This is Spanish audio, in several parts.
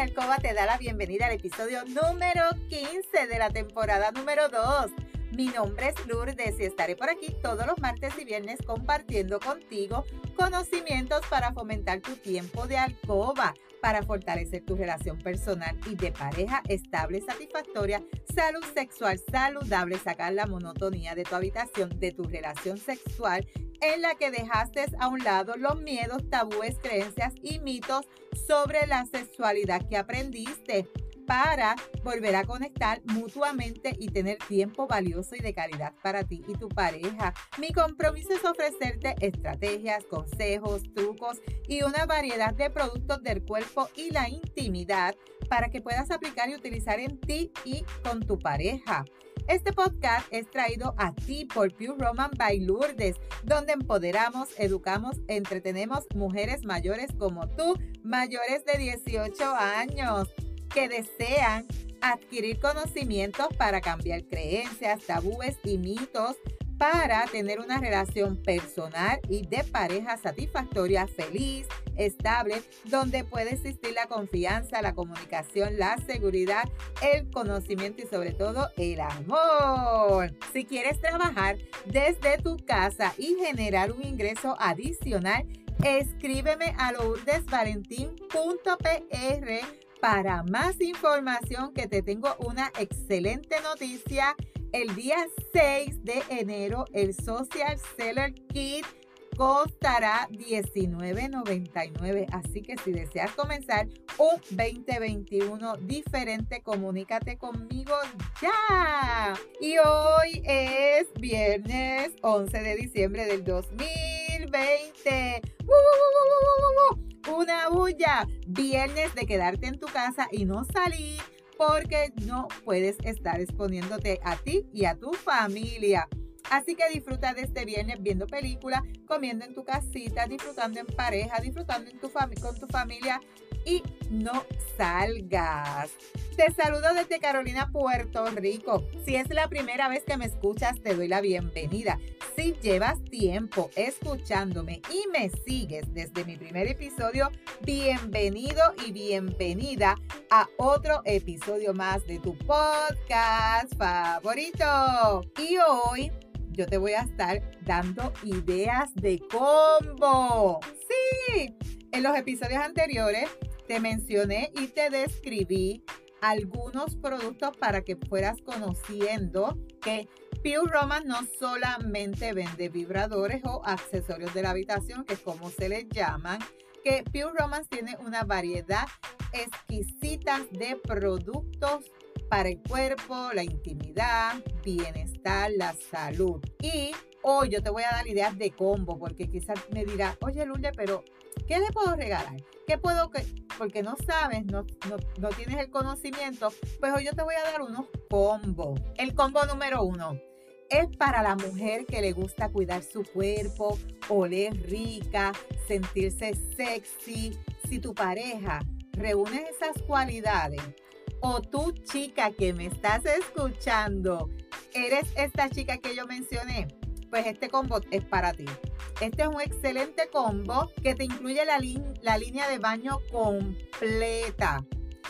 Alcoba te da la bienvenida al episodio número 15 de la temporada número 2. Mi nombre es Lourdes y estaré por aquí todos los martes y viernes compartiendo contigo conocimientos para fomentar tu tiempo de alcoba, para fortalecer tu relación personal y de pareja estable, satisfactoria, salud sexual saludable, sacar la monotonía de tu habitación, de tu relación sexual en la que dejaste a un lado los miedos, tabúes, creencias y mitos sobre la sexualidad que aprendiste para volver a conectar mutuamente y tener tiempo valioso y de calidad para ti y tu pareja. Mi compromiso es ofrecerte estrategias, consejos, trucos y una variedad de productos del cuerpo y la intimidad para que puedas aplicar y utilizar en ti y con tu pareja. Este podcast es traído a ti por Pure Roman by Lourdes, donde empoderamos, educamos, entretenemos mujeres mayores como tú, mayores de 18 años que desean adquirir conocimientos para cambiar creencias, tabúes y mitos para tener una relación personal y de pareja satisfactoria, feliz, estable, donde puede existir la confianza, la comunicación, la seguridad, el conocimiento y sobre todo el amor. Si quieres trabajar desde tu casa y generar un ingreso adicional, escríbeme a lourdesvalentín.pr para más información que te tengo una excelente noticia. El día 6 de enero el Social Seller Kit costará $19.99. Así que si deseas comenzar un 2021 diferente, comunícate conmigo ya. Y hoy es viernes 11 de diciembre del 2020 una bulla. Viernes de quedarte en tu casa y no salir porque no puedes estar exponiéndote a ti y a tu familia. Así que disfruta de este viernes viendo películas, comiendo en tu casita, disfrutando en pareja, disfrutando en con tu familia no salgas. Te saludo desde Carolina, Puerto Rico. Si es la primera vez que me escuchas, te doy la bienvenida. Si llevas tiempo escuchándome y me sigues desde mi primer episodio, bienvenido y bienvenida a otro episodio más de tu podcast favorito. Y hoy yo te voy a estar dando ideas de combo. Sí, en los episodios anteriores te mencioné y te describí algunos productos para que fueras conociendo que Pure Roman no solamente vende vibradores o accesorios de la habitación, que es como se les llaman, que Pure Romance tiene una variedad exquisita de productos para el cuerpo, la intimidad, bienestar, la salud. Y hoy yo te voy a dar ideas de combo, porque quizás me dirás, oye Lule, pero ¿qué le puedo regalar? ¿Qué puedo que porque no sabes, no, no, tienes el conocimiento? Pues hoy yo te voy a dar unos combos. El combo número uno es para la mujer que le gusta cuidar su cuerpo, oler rica, sentirse sexy. Si tu pareja reúne esas cualidades, o tú chica que me estás escuchando, eres esta chica que yo mencioné, pues este combo es para ti. Este es un excelente combo que te incluye la, la línea de baño completa.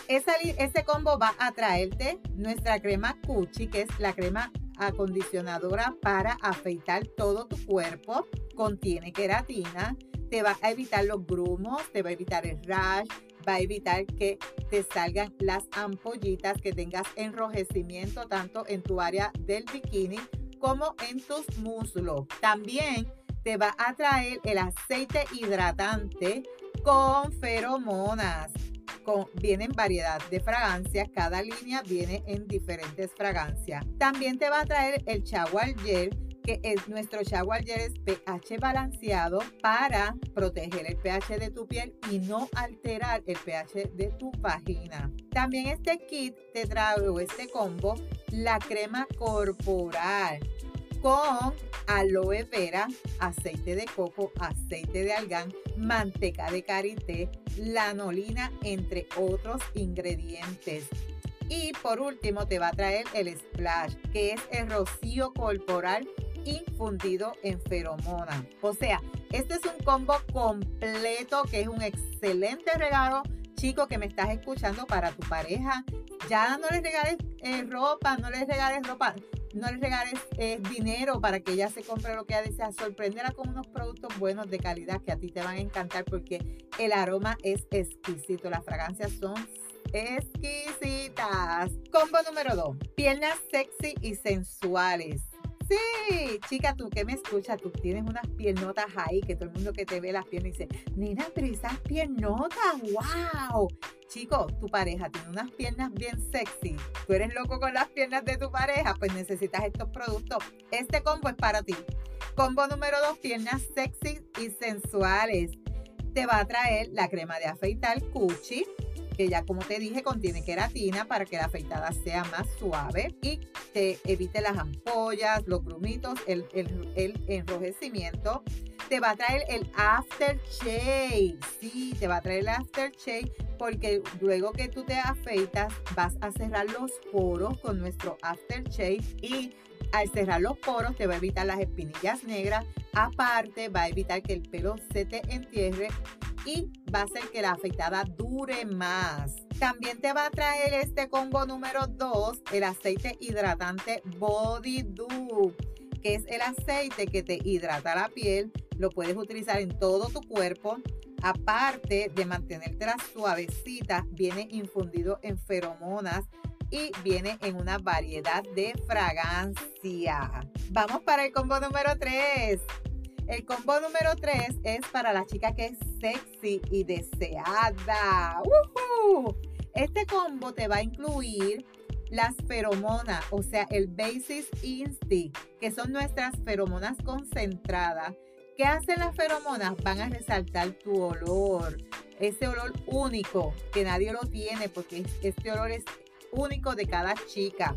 Esa, ese combo va a traerte nuestra crema Cuchi, que es la crema acondicionadora para afeitar todo tu cuerpo. Contiene queratina, te va a evitar los grumos, te va a evitar el rash, va a evitar que te salgan las ampollitas, que tengas enrojecimiento tanto en tu área del bikini como en tus muslos. También te va a traer el aceite hidratante con feromonas. Con, vienen variedad de fragancias, cada línea viene en diferentes fragancias. También te va a traer el shower gel es nuestro shower gel es pH balanceado para proteger el pH de tu piel y no alterar el pH de tu vagina. También este kit te trae o este combo la crema corporal con aloe vera, aceite de coco, aceite de algán, manteca de karité, lanolina, entre otros ingredientes. Y por último te va a traer el splash, que es el rocío corporal infundido en feromona. O sea, este es un combo completo que es un excelente regalo chico que me estás escuchando para tu pareja. Ya no les regales eh, ropa, no les regales ropa, no les regales dinero para que ella se compre lo que ella desea. Sorpréndela con unos productos buenos de calidad que a ti te van a encantar porque el aroma es exquisito. Las fragancias son exquisitas. Combo número 2. Piernas sexy y sensuales. Sí, chica, tú que me escuchas, tú tienes unas piernotas ahí, que todo el mundo que te ve las piernas dice, nena, pero esas piernotas, wow. Chico, tu pareja tiene unas piernas bien sexy. Tú eres loco con las piernas de tu pareja, pues necesitas estos productos. Este combo es para ti. Combo número dos, piernas sexy y sensuales. Te va a traer la crema de afeitar Cuchi que ya como te dije contiene queratina para que la afeitada sea más suave y te evite las ampollas, los grumitos, el, el, enrojecimiento. Te va a traer el aftershave, sí, te va a traer el aftershave porque luego que tú te afeitas vas a cerrar los poros con nuestro aftershave y al cerrar los poros te va a evitar las espinillas negras, aparte va a evitar que el pelo se te entierre y va a hacer que la afeitada dure más. También te va a traer este combo número 2, el aceite hidratante Body Dew, que es el aceite que te hidrata la piel. Lo puedes utilizar en todo tu cuerpo. Aparte de mantenerte la suavecita, viene infundido en feromonas y viene en una variedad de fragancia. Vamos para el combo número 3. El combo número 3 es para la chica que es sexy y deseada. Este combo te va a incluir las feromonas, o sea, el Basis Instinct, que son nuestras feromonas concentradas. ¿Qué hacen las feromonas? Van a resaltar tu olor, ese olor único que nadie lo tiene porque este olor es único de cada chica.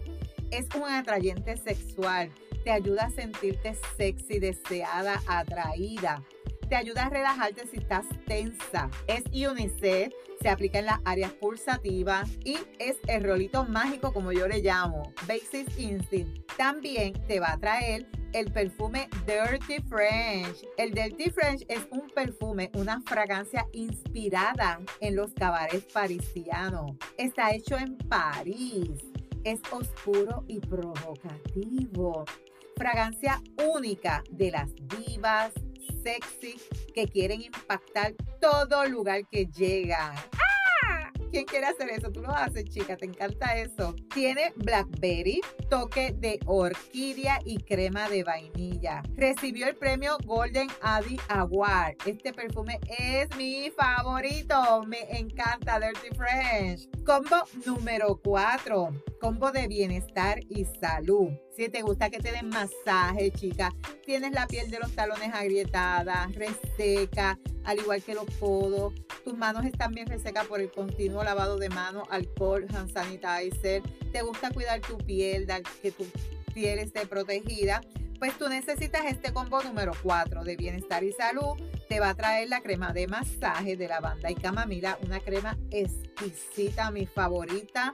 Es un atrayente sexual te ayuda a sentirte sexy, deseada, atraída. Te ayuda a relajarte si estás tensa. Es unisex, se aplica en las áreas pulsativas y es el rolito mágico como yo le llamo, Basic Instinct. También te va a traer el perfume Dirty French. El Dirty French es un perfume, una fragancia inspirada en los cabarets parisianos. Está hecho en París. Es oscuro y provocativo fragancia única de las divas sexy que quieren impactar todo lugar que llegan. ¿Quién quiere hacer eso? Tú lo haces, chica, te encanta eso. Tiene blackberry, toque de orquídea y crema de vainilla. Recibió el premio Golden Addy Award. Este perfume es mi favorito. Me encanta Dirty French. Combo número 4. Combo de bienestar y salud. Si te gusta que te den masaje, chica, tienes la piel de los talones agrietada, reseca, al igual que los codos, tus manos están bien resecas por el continuo lavado de manos, alcohol, hand sanitizer, te gusta cuidar tu piel, dar que tu piel esté protegida, pues tú necesitas este combo número 4 de bienestar y salud. Te va a traer la crema de masaje de lavanda y camamila, una crema exquisita, mi favorita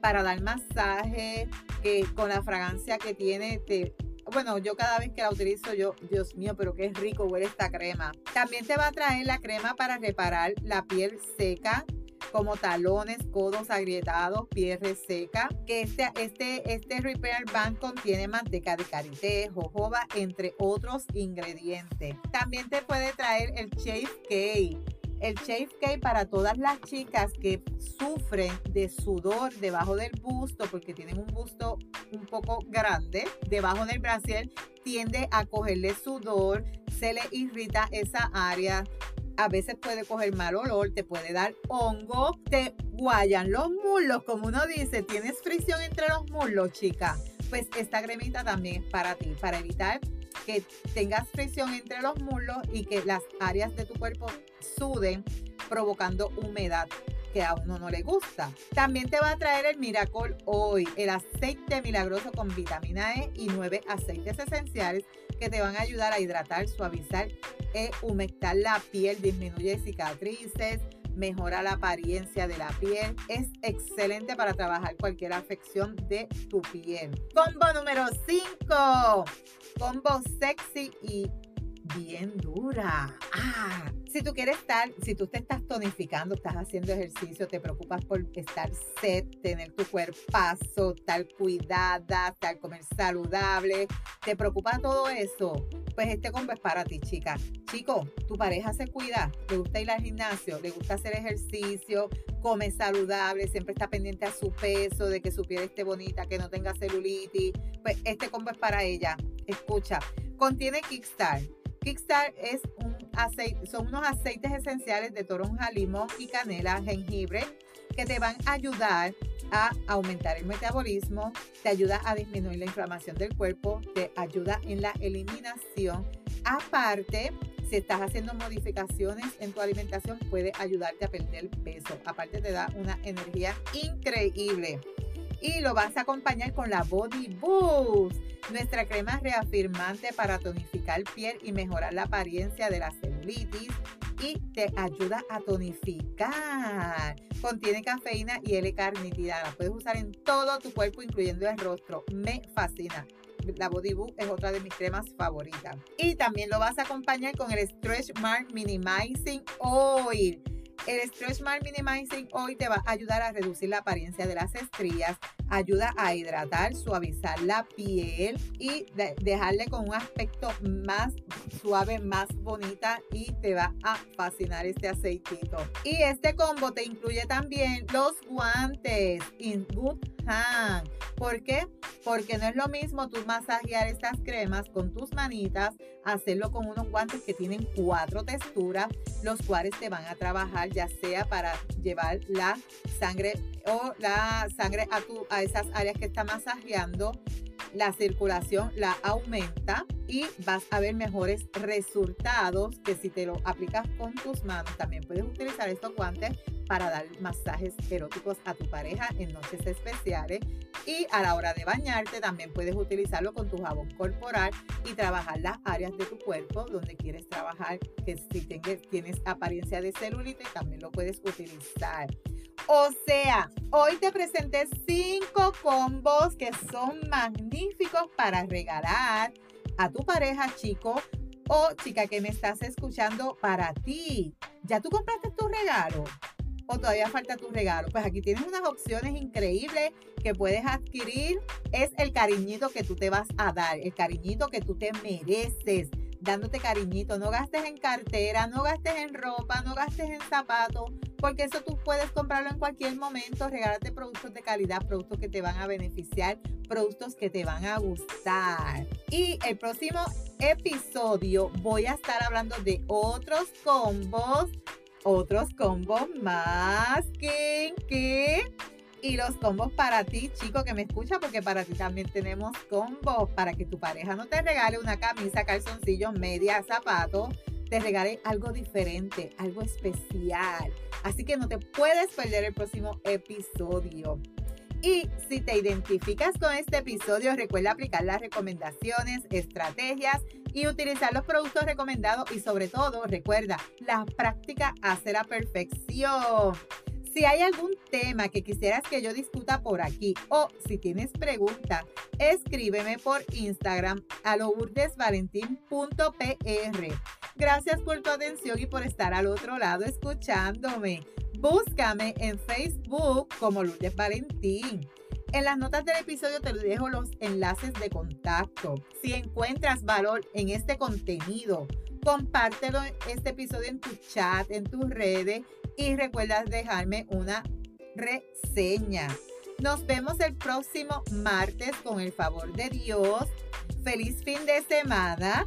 para dar masaje, que con la fragancia que tiene, te, bueno, yo cada vez que la utilizo, yo, Dios mío, pero qué rico huele esta crema. También te va a traer la crema para reparar la piel seca, como talones, codos agrietados, piel reseca. Que este, este, este Repair Band contiene manteca de karité, jojoba, entre otros ingredientes. También te puede traer el Shave Cake el Cake para todas las chicas que sufren de sudor debajo del busto, porque tienen un busto un poco grande, debajo del brasier, tiende a cogerle sudor, se le irrita esa área, a veces puede coger mal olor, te puede dar hongo, te guayan los muslos, como uno dice, tienes fricción entre los muslos, chica. Pues esta cremita también es para ti, para evitar que tengas fricción entre los muslos y que las áreas de tu cuerpo suden provocando humedad que a uno no le gusta. También te va a traer el Miracol Hoy, el aceite milagroso con vitamina E y nueve aceites esenciales que te van a ayudar a hidratar, suavizar e humectar la piel, disminuye cicatrices, mejora la apariencia de la piel. Es excelente para trabajar cualquier afección de tu piel. Combo número 5. Combo sexy y bien dura. Ah, si tú quieres estar, si tú te estás tonificando, estás haciendo ejercicio, te preocupas por estar set, tener tu cuerpazo, estar cuidada, estar comer saludable, te preocupa todo eso, pues este combo es para ti, chica. Chico, tu pareja se cuida, le gusta ir al gimnasio, le gusta hacer ejercicio, come saludable, siempre está pendiente a su peso, de que su piel esté bonita, que no tenga celulitis. Pues este combo es para ella. Escucha, contiene Kickstart. Kickstart es un aceite, son unos aceites esenciales de toronja, limón y canela, jengibre, que te van a ayudar a aumentar el metabolismo, te ayuda a disminuir la inflamación del cuerpo, te ayuda en la eliminación. Aparte, si estás haciendo modificaciones en tu alimentación, puede ayudarte a perder peso. Aparte, te da una energía increíble. Y lo vas a acompañar con la Body Boost, nuestra crema reafirmante para tonificar piel y mejorar la apariencia de la celulitis y te ayuda a tonificar. Contiene cafeína y L-carnitida. La puedes usar en todo tu cuerpo, incluyendo el rostro. Me fascina la Body Boo es otra de mis cremas favoritas. Y también lo vas a acompañar con el Stretch Mark Minimizing Oil. El Stretch Mark Minimizing Oil te va a ayudar a reducir la apariencia de las estrías, ayuda a hidratar, suavizar la piel y dejarle con un aspecto más suave, más bonita y te va a fascinar este aceitito. Y este combo te incluye también los guantes In Good Hand. ¿Por qué? Porque no es lo mismo tú masajear estas cremas con tus manitas, hacerlo con unos guantes que tienen cuatro texturas, los cuales te van a trabajar ya sea para llevar la sangre o la sangre a, tu, a esas áreas que está masajeando la circulación la aumenta y vas a ver mejores resultados que si te lo aplicas con tus manos. También puedes utilizar estos guantes para dar masajes eróticos a tu pareja en noches especiales y a la hora de bañarte también puedes utilizarlo con tu jabón corporal y trabajar las áreas de tu cuerpo donde quieres trabajar que si tienes apariencia de celulitis también lo puedes utilizar. O sea, hoy te presenté cinco combos que son magníficos para regalar a tu pareja, chico o chica que me estás escuchando para ti. ¿Ya tú compraste tu regalo? ¿O todavía falta tu regalo? Pues aquí tienes unas opciones increíbles que puedes adquirir. Es el cariñito que tú te vas a dar, el cariñito que tú te mereces dándote cariñito. No gastes en cartera, no gastes en ropa, no gastes en zapatos, porque eso tú puedes comprarlo en cualquier momento. Regálate productos de calidad, productos que te van a beneficiar, productos que te van a gustar. Y el próximo episodio voy a estar hablando de otros combos, otros combos más que, que y los combos para ti, chico que me escucha, porque para ti también tenemos combos para que tu pareja no te regale una camisa, calzoncillos, media, zapatos, te regale algo diferente, algo especial. Así que no te puedes perder el próximo episodio. Y si te identificas con este episodio, recuerda aplicar las recomendaciones, estrategias y utilizar los productos recomendados y sobre todo, recuerda, la práctica hace la perfección. Si hay algún tema que quisieras que yo discuta por aquí o si tienes preguntas, escríbeme por Instagram a lourdesvalentín.pr. Gracias por tu atención y por estar al otro lado escuchándome. Búscame en Facebook como Lourdes Valentín. En las notas del episodio te dejo los enlaces de contacto. Si encuentras valor en este contenido, compártelo este episodio en tu chat, en tus redes y recuerda dejarme una reseña. Nos vemos el próximo martes con el favor de Dios. Feliz fin de semana,